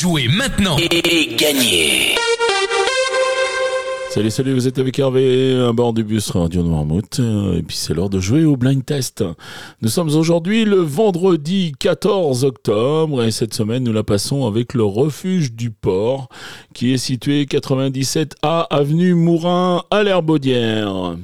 Jouez maintenant et gagnez Salut, salut, vous êtes avec Hervé à bord du bus Radio Noirmouth. Et puis c'est l'heure de jouer au blind test. Nous sommes aujourd'hui le vendredi 14 octobre et cette semaine nous la passons avec le refuge du port qui est situé 97A avenue Mourin à l'Herbaudière.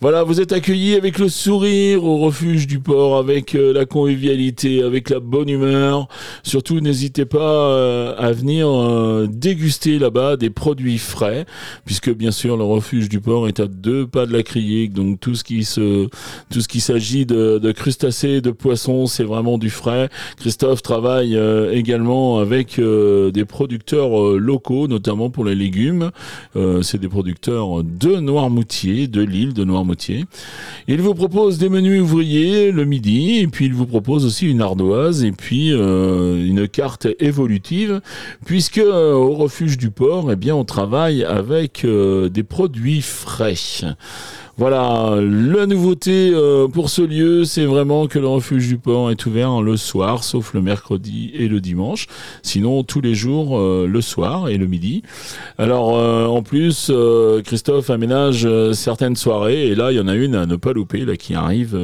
Voilà, vous êtes accueillis avec le sourire au refuge du port, avec euh, la convivialité, avec la bonne humeur. Surtout, n'hésitez pas euh, à venir euh, déguster là-bas des produits frais, puisque bien sûr le refuge du port est à deux pas de la criée, donc tout ce qui se, tout ce qui s'agit de, crustacés, de poissons, c'est vraiment du frais. Christophe travaille également avec des producteurs locaux, notamment pour les légumes. c'est des producteurs de Noirmoutier, de l'île de Il vous propose des menus ouvriers le midi, et puis il vous propose aussi une ardoise, et puis euh, une carte évolutive, puisque euh, au refuge du port, eh bien, on travaille avec euh, des produits frais. Voilà, la nouveauté euh, pour ce lieu, c'est vraiment que le refuge du port est ouvert le soir, sauf le mercredi et le dimanche. Sinon, tous les jours, euh, le soir et le midi. Alors, euh, en plus, Christophe aménage certaines soirées, et là, il y en a une à ne pas louper, là, qui arrive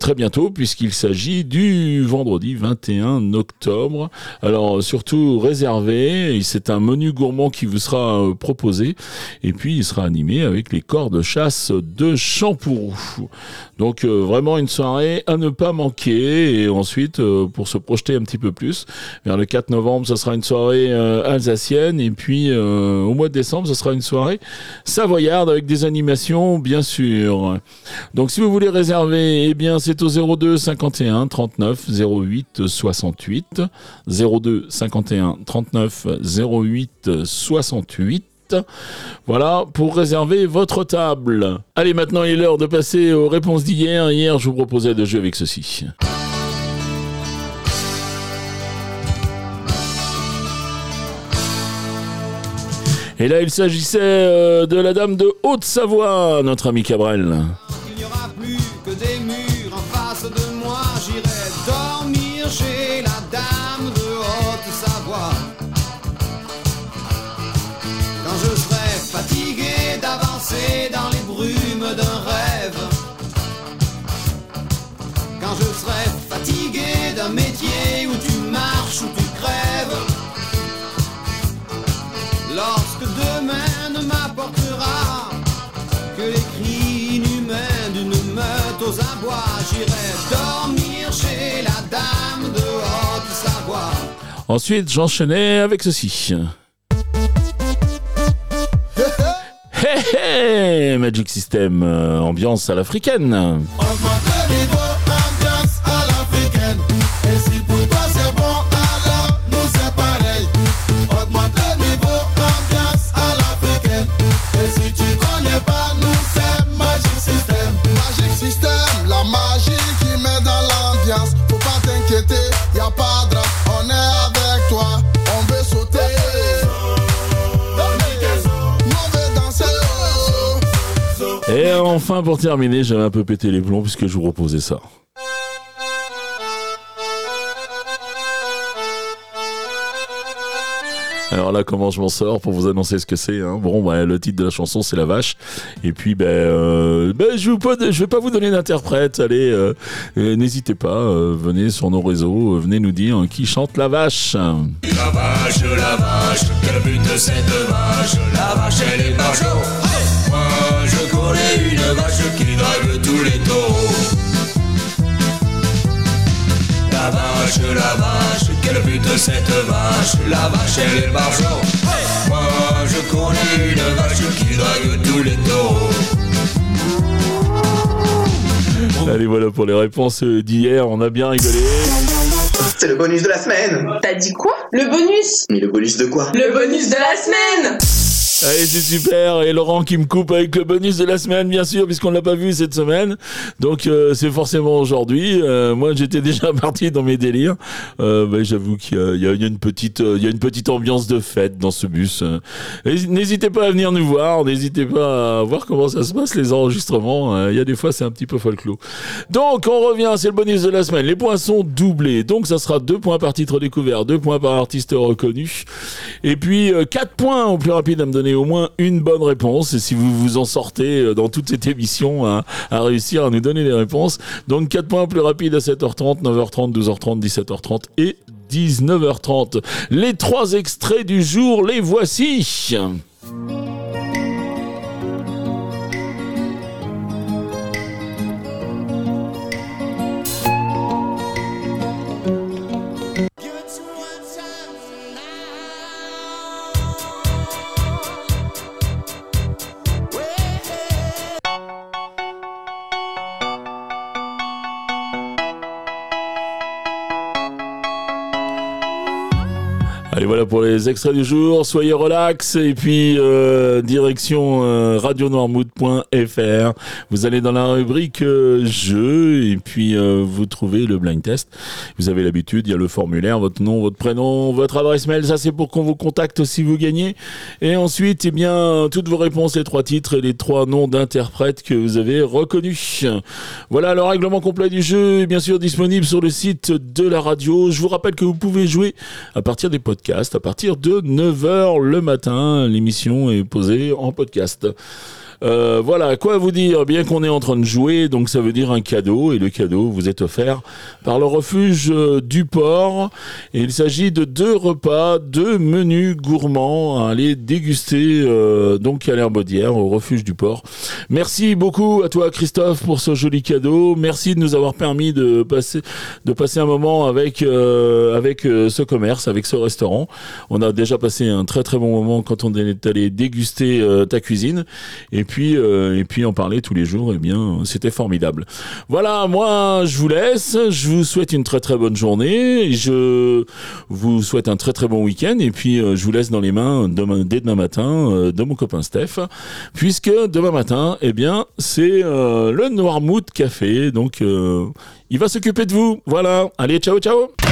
très bientôt, puisqu'il s'agit du vendredi 21 octobre. Alors, surtout réservé, c'est un menu gourmand qui vous sera proposé, et puis il sera animé avec les corps de chasse de Champourou. Donc euh, vraiment une soirée à ne pas manquer. Et ensuite, euh, pour se projeter un petit peu plus, vers le 4 novembre, ce sera une soirée euh, alsacienne. Et puis au mois de décembre, ce sera une soirée savoyarde avec des animations, bien sûr. Donc si vous voulez réserver, eh bien c'est au 02 51 39 08 68. 02 51 39 08 68. Voilà pour réserver votre table. Allez, maintenant il est l'heure de passer aux réponses d'hier. Hier, je vous proposais de jouer avec ceci. Et là, il s'agissait euh, de la dame de Haute-Savoie, notre ami Cabrel. Brumes d'un rêve. Quand je serai fatigué d'un métier où tu marches, où tu crèves. Lorsque demain ne m'apportera que les cris inhumains d'une meute aux abois, j'irai dormir chez la dame de Haute-Savoie. Ensuite, j'enchaînais avec ceci. Hey, hey, Magic System, euh, ambiance à l'africaine. Le niveau, ambiance à l'africaine. Et si pour Et enfin, pour terminer, j'avais un peu pété les plombs puisque je vous proposais ça. Alors là, comment je m'en sors pour vous annoncer ce que c'est hein Bon, bah, le titre de la chanson, c'est La Vache. Et puis, ben, euh, ben, je ne vais pas vous donner d'interprète. Allez, euh, euh, n'hésitez pas, euh, venez sur nos réseaux, euh, venez nous dire qui chante La Vache. La vache, la vache, quel but de cette vache La vache, elle est margeau. Vache, la vache, quel but de cette vache? La vache, elle est margeau. Moi, je connais une vache qui drague tous les taureaux. Allez, voilà pour les réponses euh, d'hier. On a bien rigolé. C'est le bonus de la semaine T'as dit quoi? Le bonus? Mais le bonus de quoi? Le bonus de la semaine Allez, c'est super. Et Laurent qui me coupe avec le bonus de la semaine, bien sûr, puisqu'on l'a pas vu cette semaine. Donc, euh, c'est forcément aujourd'hui. Euh, moi, j'étais déjà parti dans mes délires. Euh, bah, J'avoue qu'il y, y a une petite, euh, il y a une petite ambiance de fête dans ce bus. Euh, N'hésitez pas à venir nous voir. N'hésitez pas à voir comment ça se passe les enregistrements. Euh, Il y a des fois, c'est un petit peu folklore. Donc, on revient. C'est le bonus de la semaine. Les points sont doublés. Donc, ça sera deux points par titre découvert, deux points par artiste reconnu. Et puis, euh, quatre points au plus rapide à me donner au moins une bonne réponse. Et si vous vous en sortez euh, dans toute cette émission à, à réussir à nous donner les réponses. Donc, quatre points au plus rapide à 7h30, 9h30, 12h30, 17h30 et 19h30. Les trois extraits du jour, les voici. Allez, voilà pour les extraits du jour. Soyez relax et puis euh, direction euh, radionoirmood.fr. Vous allez dans la rubrique euh, jeux et puis euh, vous trouvez le blind test. Vous avez l'habitude, il y a le formulaire, votre nom, votre prénom, votre adresse mail. Ça, c'est pour qu'on vous contacte si vous gagnez. Et ensuite, eh bien, toutes vos réponses, les trois titres et les trois noms d'interprètes que vous avez reconnus. Voilà le règlement complet du jeu est bien sûr disponible sur le site de la radio. Je vous rappelle que vous pouvez jouer à partir des podcasts à partir de 9h le matin. L'émission est posée en podcast. Euh, voilà, quoi vous dire Bien qu'on est en train de jouer, donc ça veut dire un cadeau, et le cadeau vous est offert par le refuge euh, du port. Et il s'agit de deux repas, deux menus gourmands à aller déguster euh, donc à l'Herbaudière, au refuge du port. Merci beaucoup à toi Christophe pour ce joli cadeau. Merci de nous avoir permis de passer, de passer un moment avec, euh, avec euh, ce commerce, avec ce restaurant. On a déjà passé un très très bon moment quand on est allé déguster ta cuisine. Puis, euh, et puis en parler tous les jours, eh bien, c'était formidable. Voilà, moi, je vous laisse. Je vous souhaite une très très bonne journée. Je vous souhaite un très très bon week-end. Et puis, euh, je vous laisse dans les mains dès demain matin euh, de mon copain Steph, puisque demain matin, eh bien, c'est le Noirmouth Café. Donc, il va s'occuper de vous. Voilà. Allez, ciao, ciao.